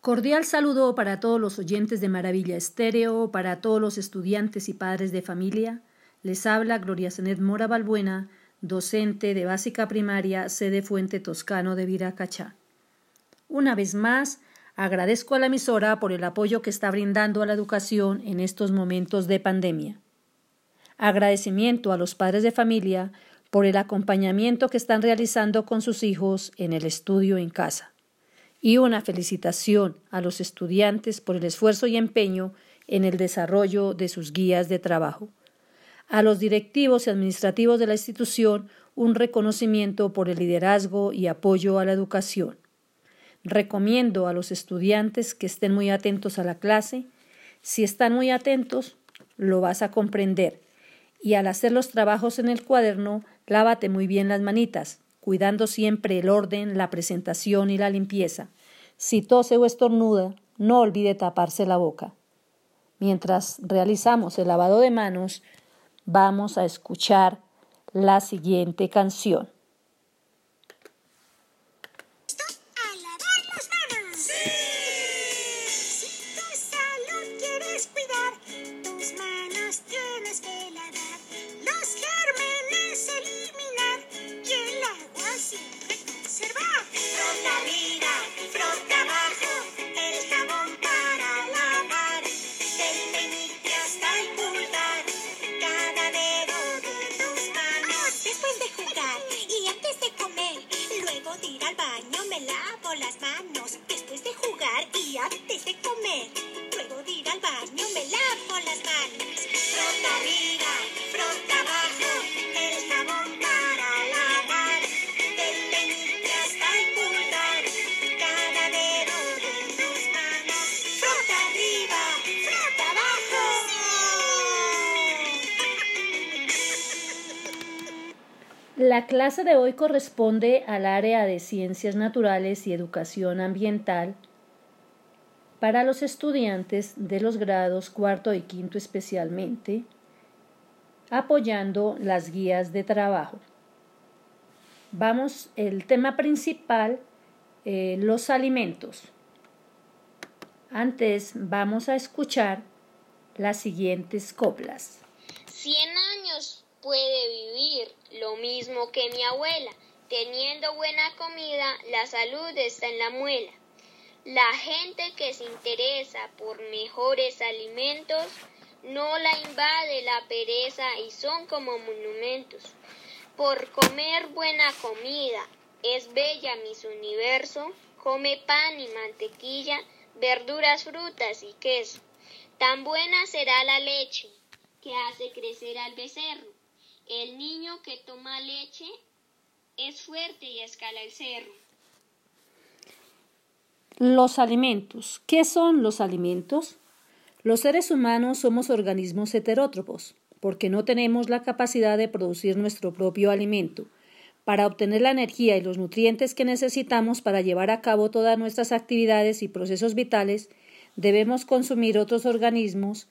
Cordial saludo para todos los oyentes de Maravilla Estéreo, para todos los estudiantes y padres de familia. Les habla Gloria Zenet Mora Balbuena, docente de básica primaria, sede Fuente Toscano de Viracachá. Una vez más, agradezco a la emisora por el apoyo que está brindando a la educación en estos momentos de pandemia. Agradecimiento a los padres de familia por el acompañamiento que están realizando con sus hijos en el estudio en casa y una felicitación a los estudiantes por el esfuerzo y empeño en el desarrollo de sus guías de trabajo. A los directivos y administrativos de la institución un reconocimiento por el liderazgo y apoyo a la educación. Recomiendo a los estudiantes que estén muy atentos a la clase. Si están muy atentos, lo vas a comprender. Y al hacer los trabajos en el cuaderno, lávate muy bien las manitas, cuidando siempre el orden, la presentación y la limpieza. Si tose o estornuda, no olvide taparse la boca. Mientras realizamos el lavado de manos, vamos a escuchar la siguiente canción. La clase de hoy corresponde al área de Ciencias Naturales y Educación Ambiental para los estudiantes de los grados cuarto y quinto especialmente, apoyando las guías de trabajo. Vamos, el tema principal, eh, los alimentos. Antes vamos a escuchar las siguientes coplas. Puede vivir lo mismo que mi abuela. Teniendo buena comida, la salud está en la muela. La gente que se interesa por mejores alimentos no la invade la pereza y son como monumentos. Por comer buena comida es bella mis universo, come pan y mantequilla, verduras, frutas y queso. Tan buena será la leche que hace crecer al becerro. El niño que toma leche es fuerte y escala el cerro. Los alimentos. ¿Qué son los alimentos? Los seres humanos somos organismos heterótropos, porque no tenemos la capacidad de producir nuestro propio alimento. Para obtener la energía y los nutrientes que necesitamos para llevar a cabo todas nuestras actividades y procesos vitales, debemos consumir otros organismos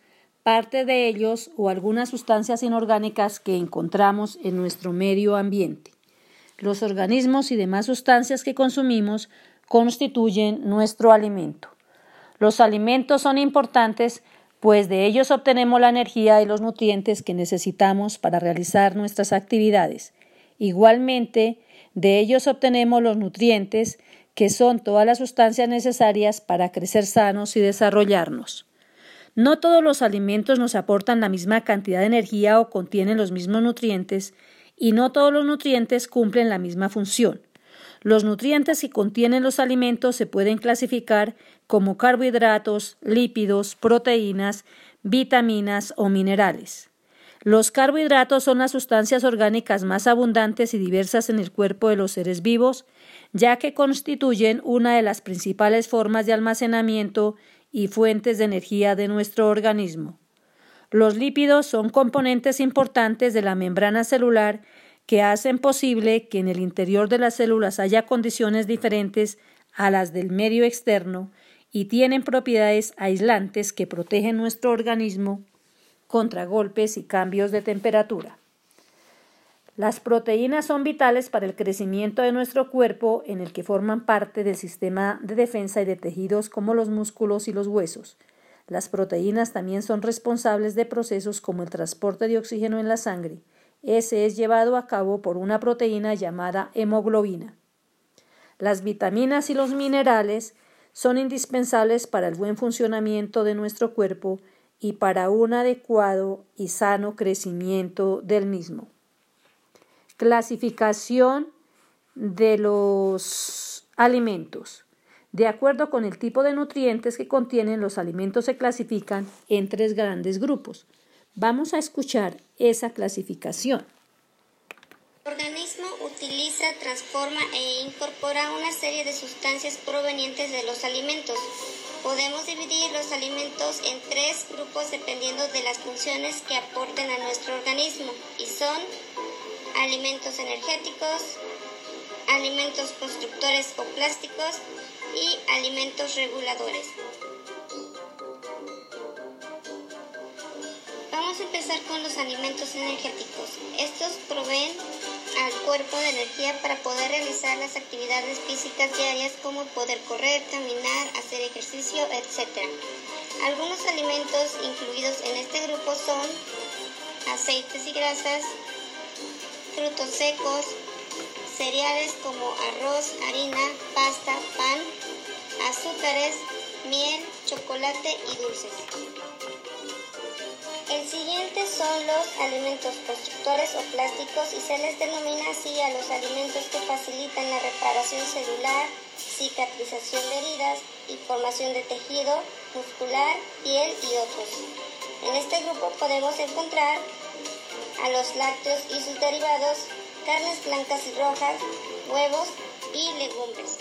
parte de ellos o algunas sustancias inorgánicas que encontramos en nuestro medio ambiente. Los organismos y demás sustancias que consumimos constituyen nuestro alimento. Los alimentos son importantes pues de ellos obtenemos la energía y los nutrientes que necesitamos para realizar nuestras actividades. Igualmente, de ellos obtenemos los nutrientes que son todas las sustancias necesarias para crecer sanos y desarrollarnos. No todos los alimentos nos aportan la misma cantidad de energía o contienen los mismos nutrientes, y no todos los nutrientes cumplen la misma función. Los nutrientes que contienen los alimentos se pueden clasificar como carbohidratos, lípidos, proteínas, vitaminas o minerales. Los carbohidratos son las sustancias orgánicas más abundantes y diversas en el cuerpo de los seres vivos, ya que constituyen una de las principales formas de almacenamiento y fuentes de energía de nuestro organismo. Los lípidos son componentes importantes de la membrana celular que hacen posible que en el interior de las células haya condiciones diferentes a las del medio externo y tienen propiedades aislantes que protegen nuestro organismo contra golpes y cambios de temperatura. Las proteínas son vitales para el crecimiento de nuestro cuerpo en el que forman parte del sistema de defensa y de tejidos como los músculos y los huesos. Las proteínas también son responsables de procesos como el transporte de oxígeno en la sangre. Ese es llevado a cabo por una proteína llamada hemoglobina. Las vitaminas y los minerales son indispensables para el buen funcionamiento de nuestro cuerpo y para un adecuado y sano crecimiento del mismo. Clasificación de los alimentos. De acuerdo con el tipo de nutrientes que contienen, los alimentos se clasifican en tres grandes grupos. Vamos a escuchar esa clasificación. El organismo utiliza, transforma e incorpora una serie de sustancias provenientes de los alimentos. Podemos dividir los alimentos en tres grupos dependiendo de las funciones que aporten a nuestro organismo y son alimentos energéticos, alimentos constructores o plásticos y alimentos reguladores. Vamos a empezar con los alimentos energéticos. Estos proveen al cuerpo de energía para poder realizar las actividades físicas diarias como poder correr, caminar, hacer ejercicio, etc. Algunos alimentos incluidos en este grupo son aceites y grasas, frutos secos, cereales como arroz, harina, pasta, pan, azúcares, miel, chocolate y dulces. El siguiente son los alimentos constructores o plásticos y se les denomina así a los alimentos que facilitan la reparación celular, cicatrización de heridas y formación de tejido muscular, piel y otros. En este grupo podemos encontrar a los lácteos y sus derivados, carnes blancas y rojas, huevos y legumbres.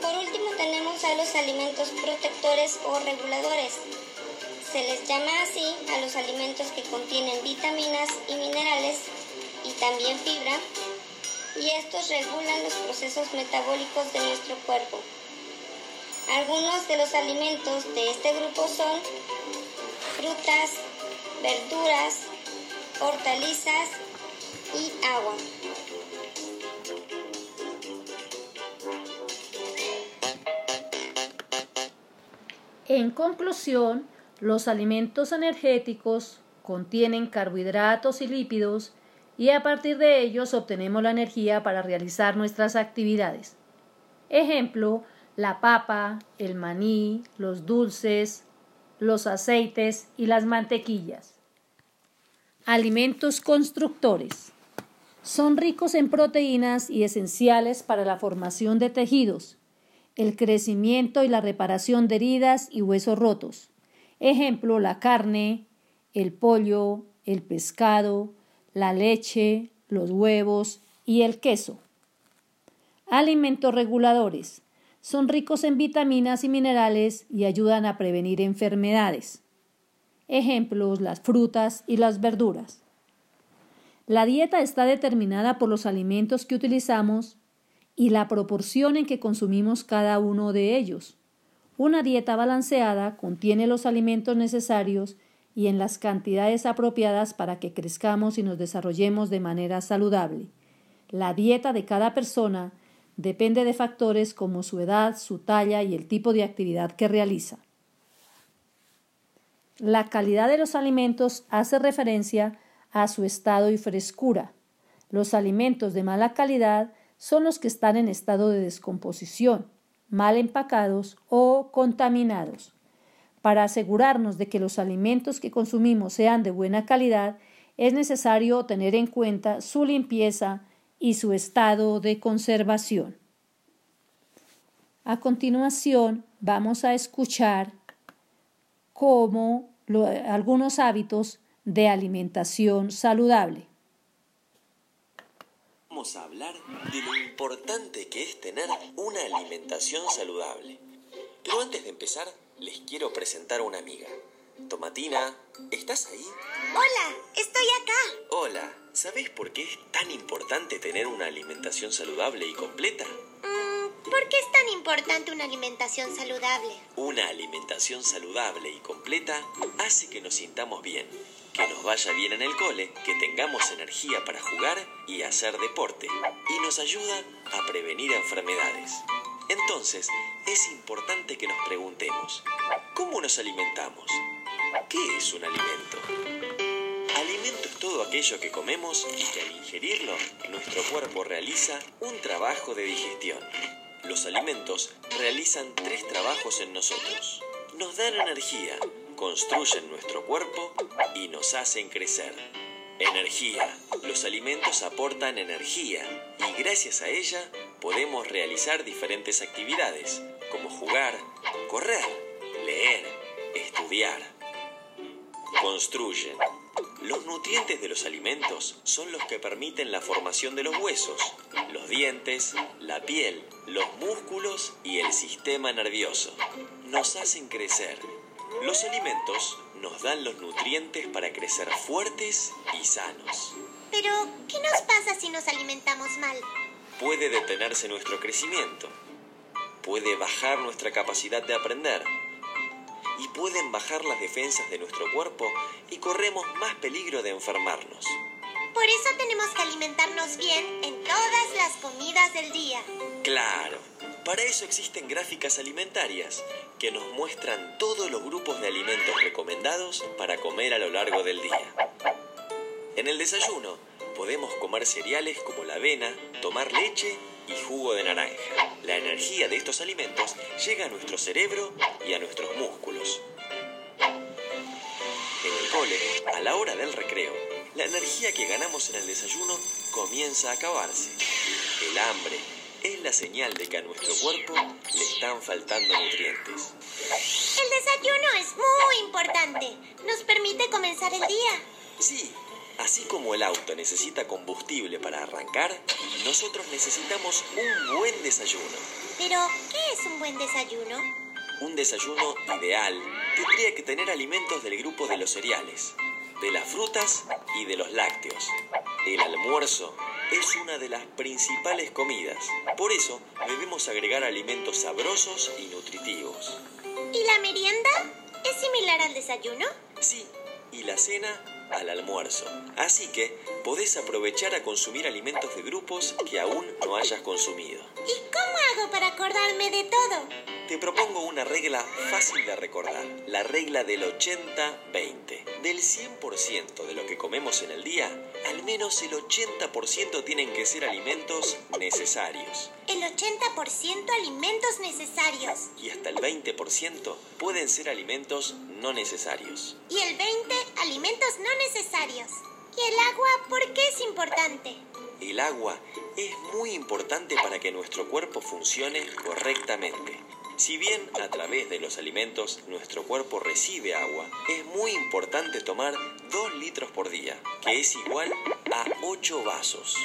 por último tenemos a los alimentos protectores o reguladores. Se les llama así a los alimentos que contienen vitaminas y minerales y también fibra, y estos regulan los procesos metabólicos de nuestro cuerpo. Algunos de los alimentos de este grupo son frutas, verduras, hortalizas y agua. En conclusión, los alimentos energéticos contienen carbohidratos y lípidos y a partir de ellos obtenemos la energía para realizar nuestras actividades. Ejemplo, la papa, el maní, los dulces, los aceites y las mantequillas. Alimentos constructores. Son ricos en proteínas y esenciales para la formación de tejidos, el crecimiento y la reparación de heridas y huesos rotos. Ejemplo, la carne, el pollo, el pescado, la leche, los huevos y el queso. Alimentos reguladores. Son ricos en vitaminas y minerales y ayudan a prevenir enfermedades. Ejemplos, las frutas y las verduras. La dieta está determinada por los alimentos que utilizamos y la proporción en que consumimos cada uno de ellos. Una dieta balanceada contiene los alimentos necesarios y en las cantidades apropiadas para que crezcamos y nos desarrollemos de manera saludable. La dieta de cada persona depende de factores como su edad, su talla y el tipo de actividad que realiza. La calidad de los alimentos hace referencia a su estado y frescura. Los alimentos de mala calidad son los que están en estado de descomposición, mal empacados o contaminados. Para asegurarnos de que los alimentos que consumimos sean de buena calidad, es necesario tener en cuenta su limpieza y su estado de conservación. A continuación, vamos a escuchar cómo algunos hábitos de alimentación saludable vamos a hablar de lo importante que es tener una alimentación saludable. Pero antes de empezar, les quiero presentar a una amiga. Tomatina, ¿estás ahí? Hola, estoy acá. Hola, ¿sabes por qué es tan importante tener una alimentación saludable y completa? Mm, ¿Por qué es tan importante una alimentación saludable? Una alimentación saludable y completa hace que nos sintamos bien que nos vaya bien en el cole, que tengamos energía para jugar y hacer deporte, y nos ayuda a prevenir enfermedades. Entonces, es importante que nos preguntemos, ¿cómo nos alimentamos? ¿Qué es un alimento? Alimento es todo aquello que comemos y que al ingerirlo, nuestro cuerpo realiza un trabajo de digestión. Los alimentos realizan tres trabajos en nosotros. Nos dan energía, construyen nuestro cuerpo y nos hacen crecer. Energía. Los alimentos aportan energía y gracias a ella podemos realizar diferentes actividades como jugar, correr, leer, estudiar. Construyen. Los nutrientes de los alimentos son los que permiten la formación de los huesos, los dientes, la piel, los músculos y el sistema nervioso. Nos hacen crecer los alimentos nos dan los nutrientes para crecer fuertes y sanos. Pero, ¿qué nos pasa si nos alimentamos mal? Puede detenerse nuestro crecimiento, puede bajar nuestra capacidad de aprender y pueden bajar las defensas de nuestro cuerpo y corremos más peligro de enfermarnos. Por eso tenemos que alimentarnos bien en todas las comidas del día. Claro, para eso existen gráficas alimentarias que nos muestran todos los grupos de alimentos recomendados para comer a lo largo del día. En el desayuno podemos comer cereales como la avena, tomar leche y jugo de naranja. La energía de estos alimentos llega a nuestro cerebro y a nuestros músculos. En el cole, a la hora del recreo, la energía que ganamos en el desayuno comienza a acabarse. El hambre, es la señal de que a nuestro cuerpo le están faltando nutrientes. El desayuno es muy importante. Nos permite comenzar el día. Sí, así como el auto necesita combustible para arrancar, nosotros necesitamos un buen desayuno. Pero, ¿qué es un buen desayuno? Un desayuno ideal tendría que tener alimentos del grupo de los cereales, de las frutas y de los lácteos. El almuerzo es una de las principales comidas. Por eso debemos agregar alimentos sabrosos y nutritivos. ¿Y la merienda? ¿Es similar al desayuno? Sí, y la cena al almuerzo. Así que podés aprovechar a consumir alimentos de grupos que aún no hayas consumido. ¿Y cómo hago para acordarme de todo? Te propongo una regla fácil de recordar, la regla del 80-20. Del 100% de lo que comemos en el día, al menos el 80% tienen que ser alimentos necesarios. El 80% alimentos necesarios. Y hasta el 20% pueden ser alimentos no necesarios. Y el 20% alimentos no necesarios. ¿Y el agua por qué es importante? El agua es muy importante para que nuestro cuerpo funcione correctamente. Si bien a través de los alimentos nuestro cuerpo recibe agua, es muy importante tomar 2 litros por día, que es igual a 8 vasos.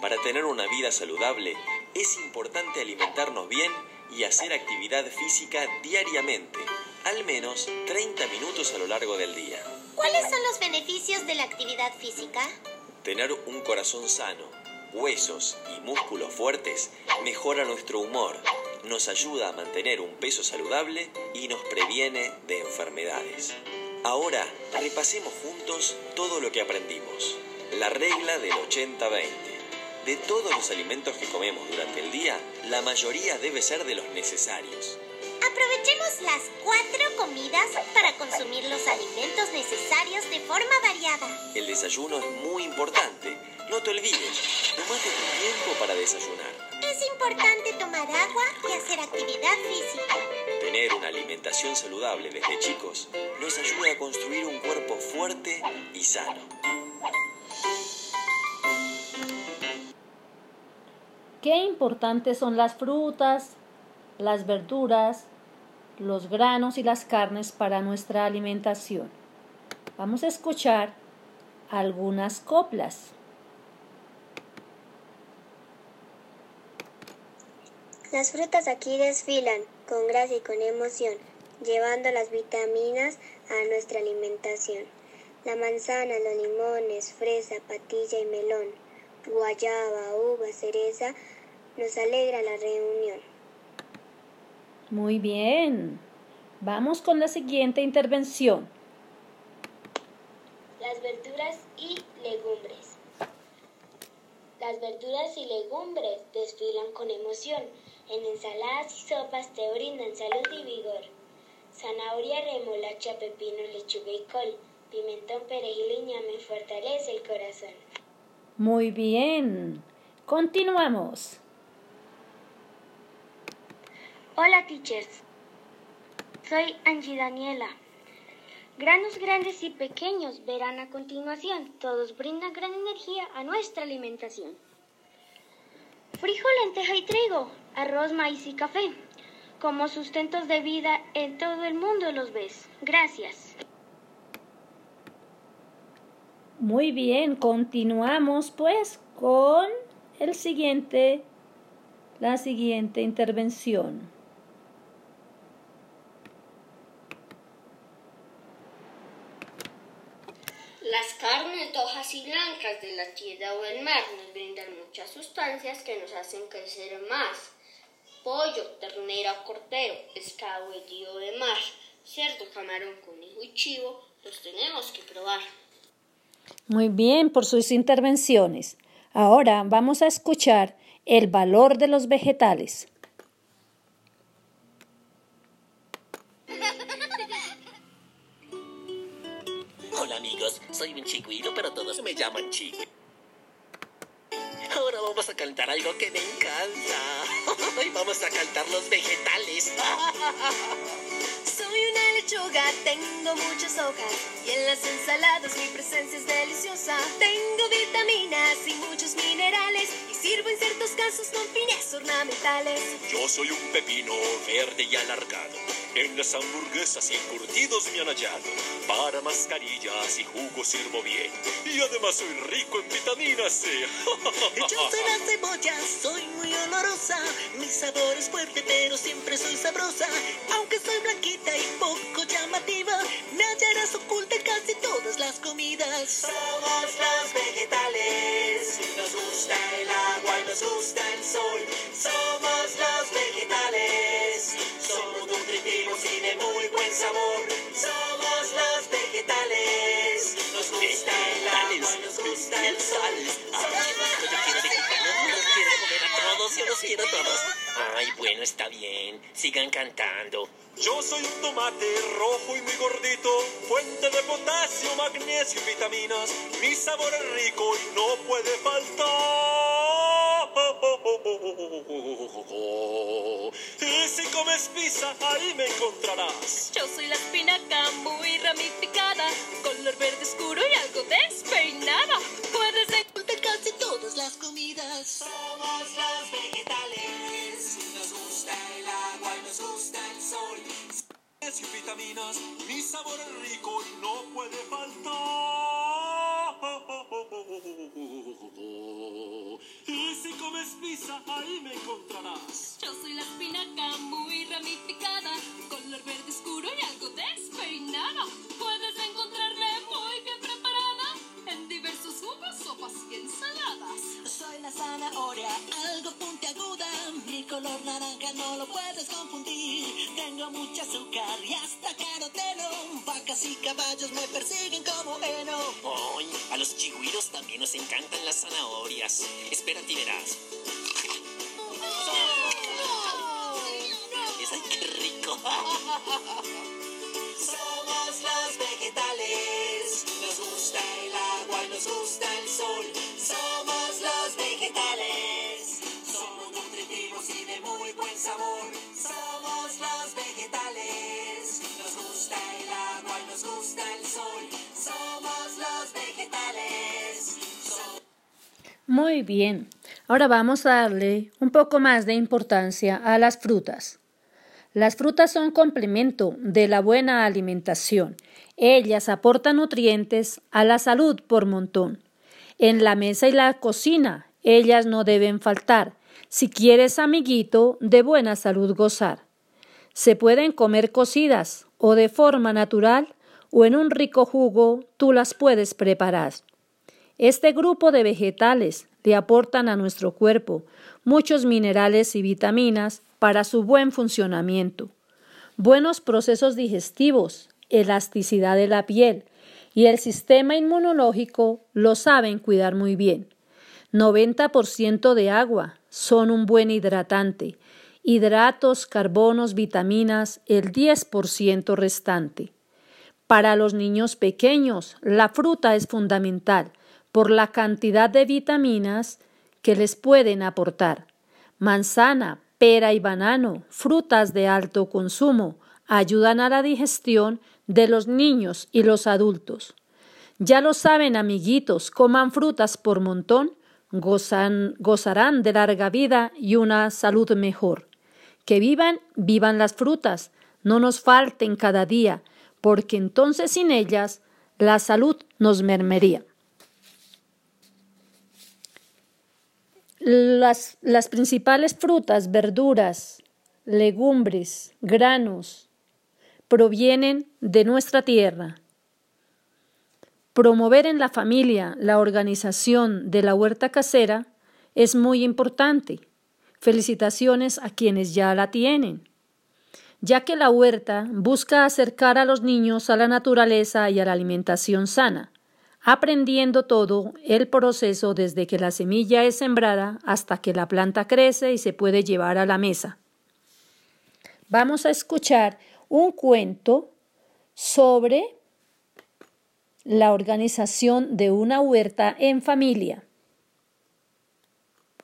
Para tener una vida saludable es importante alimentarnos bien y hacer actividad física diariamente, al menos 30 minutos a lo largo del día. ¿Cuáles son los beneficios de la actividad física? Tener un corazón sano, huesos y músculos fuertes mejora nuestro humor, nos ayuda a mantener un peso saludable y nos previene de enfermedades. Ahora repasemos juntos todo lo que aprendimos. La regla del 80-20. De todos los alimentos que comemos durante el día, la mayoría debe ser de los necesarios. Aprovechemos las cuatro comidas para consumir los alimentos necesarios de forma variada. El desayuno es muy importante. No te olvides, tomate tu tiempo para desayunar. Es importante tomar agua y hacer actividad física. Tener una alimentación saludable desde chicos nos ayuda a construir un cuerpo fuerte y sano. Qué importantes son las frutas, las verduras, los granos y las carnes para nuestra alimentación. Vamos a escuchar algunas coplas. Las frutas aquí desfilan con gracia y con emoción, llevando las vitaminas a nuestra alimentación. La manzana, los limones, fresa, patilla y melón, guayaba, uva, cereza, nos alegra la reunión. Muy bien. Vamos con la siguiente intervención. las verduras y legumbres. Las verduras y legumbres desfilan con emoción. En ensaladas y sopas te brindan salud y vigor. Zanahoria, remolacha, pepino, lechuga y col. Pimentón, perejil y ñame fortalece el corazón. Muy bien. Continuamos. Hola, teachers. Soy Angie Daniela. Granos grandes y pequeños verán a continuación. Todos brindan gran energía a nuestra alimentación. Frijol, lenteja y trigo, arroz, maíz y café. Como sustentos de vida en todo el mundo los ves. Gracias. Muy bien, continuamos pues con el siguiente, la siguiente intervención. Las carnes rojas y blancas de la tierra o el mar nos brindan muchas sustancias que nos hacen crecer más. Pollo, ternera, cordero, pescado, herido de mar, cerdo, camarón, conejo y chivo, los tenemos que probar. Muy bien por sus intervenciones. Ahora vamos a escuchar el valor de los vegetales. Soy un chiquito, pero todos me llaman chico. Ahora vamos a cantar algo que me encanta. Hoy vamos a cantar los vegetales. Soy una lechuga, tengo muchas hojas y en las ensaladas mi presencia es deliciosa. Tengo vitaminas y muchos minerales y sirvo en ciertos casos con fines ornamentales. Yo soy un pepino verde y alargado en las hamburguesas y curtidos me han hallado. Para mascarillas y jugos sirvo bien. Y además soy rico en vitamina C. Yo soy la cebolla, soy muy olorosa. Mi sabor es fuerte, pero siempre soy sabrosa. Aunque soy blanquita y poco llamativa, me hallarás oculta en casi todas las comidas. Somos los vegetales. Nos gusta el agua y nos gusta el sol. Somos los vegetales. Nutritivos y de muy buen sabor. Somos los vegetales. Nos gusta el agua, nos gusta el sol. Ay, yo quiero vegetales, los quiero comer a todos, yo los quiero todos. Ay, bueno, está bien. Sigan cantando. Yo soy un tomate rojo y muy gordito, fuente de potasio, magnesio y vitaminas. Mi sabor es rico y no puede faltar. Y si comes pizza, ahí me encontrarás. Yo soy la espinaca muy ramificada, color verde oscuro y algo despeinada. Puedes encontrar casi todas las comidas. Somos los vegetales, nos gusta el agua y nos gusta el sol. Y vitaminas, mi sabor es rico y no puede faltar. Y si comes pizza, ahí me encontrarás. Yo soy la espinaca Mucha azúcar y hasta caroteno, vacas y caballos me persiguen como heno. Ay, a los chigüiros también nos encantan las zanahorias. Espérate y verás. Ay, qué rico. Somos los vegetales, nos gusta el agua y nos gusta Muy bien. Ahora vamos a darle un poco más de importancia a las frutas. Las frutas son complemento de la buena alimentación. Ellas aportan nutrientes a la salud por montón. En la mesa y la cocina, ellas no deben faltar. Si quieres, amiguito, de buena salud gozar. Se pueden comer cocidas o de forma natural o en un rico jugo tú las puedes preparar. Este grupo de vegetales le aportan a nuestro cuerpo muchos minerales y vitaminas para su buen funcionamiento, buenos procesos digestivos, elasticidad de la piel y el sistema inmunológico lo saben cuidar muy bien. 90% de agua son un buen hidratante, hidratos, carbonos, vitaminas, el 10% restante. Para los niños pequeños, la fruta es fundamental por la cantidad de vitaminas que les pueden aportar. Manzana, pera y banano, frutas de alto consumo, ayudan a la digestión de los niños y los adultos. Ya lo saben, amiguitos, coman frutas por montón, gozarán de larga vida y una salud mejor. Que vivan, vivan las frutas, no nos falten cada día, porque entonces sin ellas la salud nos mermería. Las, las principales frutas, verduras, legumbres, granos, provienen de nuestra tierra. Promover en la familia la organización de la huerta casera es muy importante. Felicitaciones a quienes ya la tienen, ya que la huerta busca acercar a los niños a la naturaleza y a la alimentación sana aprendiendo todo el proceso desde que la semilla es sembrada hasta que la planta crece y se puede llevar a la mesa. Vamos a escuchar un cuento sobre la organización de una huerta en familia.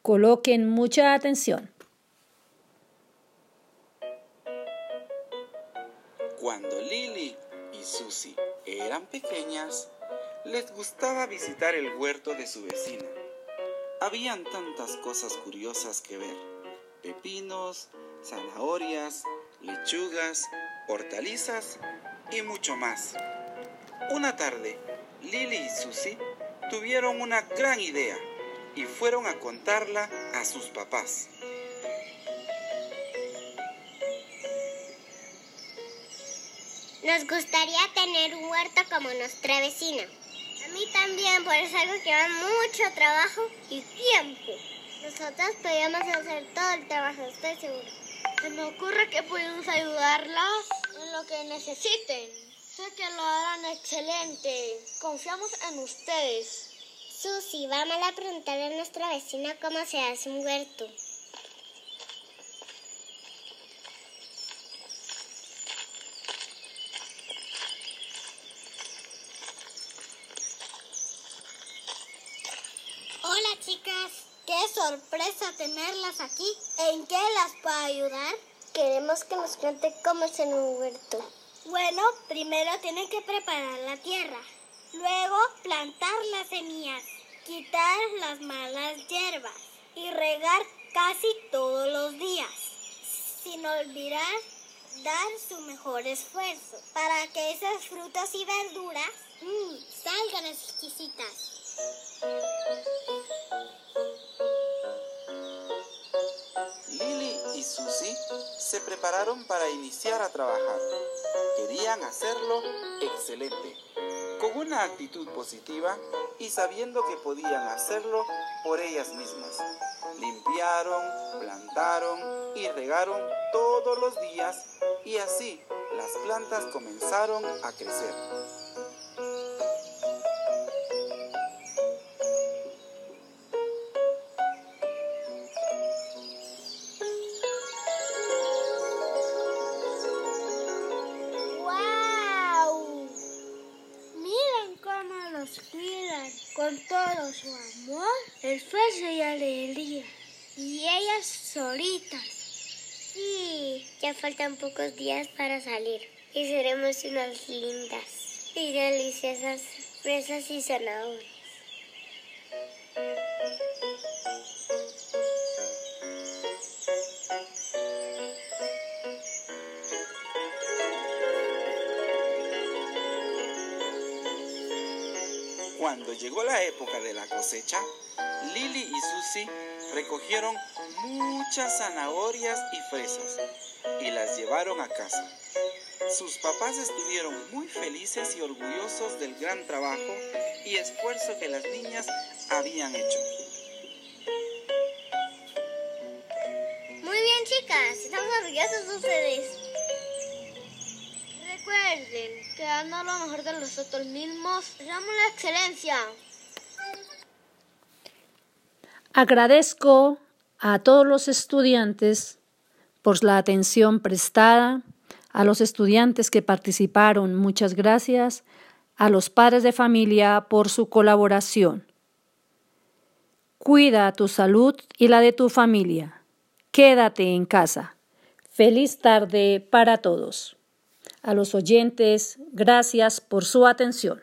Coloquen mucha atención. Cuando Lily y Susie eran pequeñas, les gustaba visitar el huerto de su vecina. Habían tantas cosas curiosas que ver. Pepinos, zanahorias, lechugas, hortalizas y mucho más. Una tarde, Lily y Susie tuvieron una gran idea y fueron a contarla a sus papás. Nos gustaría tener un huerto como nuestra vecina. También, por es algo que da mucho trabajo y tiempo. Nosotras podríamos hacer todo el trabajo, estoy segura. Se me ocurre que podemos ayudarlas en lo que necesiten. Sé que lo harán excelente. Confiamos en ustedes. Susi, vamos a preguntarle a nuestra vecina cómo se hace un huerto. Hola chicas, qué sorpresa tenerlas aquí. ¿En qué las puedo ayudar? Queremos que nos cuente cómo es en un huerto. Bueno, primero tienen que preparar la tierra, luego plantar las semillas, quitar las malas hierbas y regar casi todos los días, sin olvidar dar su mejor esfuerzo para que esas frutas y verduras mm, salgan exquisitas. Y Susie se prepararon para iniciar a trabajar. Querían hacerlo excelente, con una actitud positiva y sabiendo que podían hacerlo por ellas mismas. Limpiaron, plantaron y regaron todos los días y así las plantas comenzaron a crecer. Con todo su amor, esfuerzo y alegría. Y ellas solitas. Sí, ya faltan pocos días para salir. Y seremos unas lindas y deliciosas fresas y zanahorias. Cuando llegó la época de la cosecha, Lily y Susie recogieron muchas zanahorias y fresas y las llevaron a casa. Sus papás estuvieron muy felices y orgullosos del gran trabajo y esfuerzo que las niñas habían hecho. Muy bien, chicas, estamos orgullosos de ustedes. Recuerden que dando lo mejor de nosotros mismos, damos la excelencia. Agradezco a todos los estudiantes por la atención prestada, a los estudiantes que participaron, muchas gracias, a los padres de familia por su colaboración. Cuida tu salud y la de tu familia. Quédate en casa. Feliz tarde para todos. A los oyentes, gracias por su atención.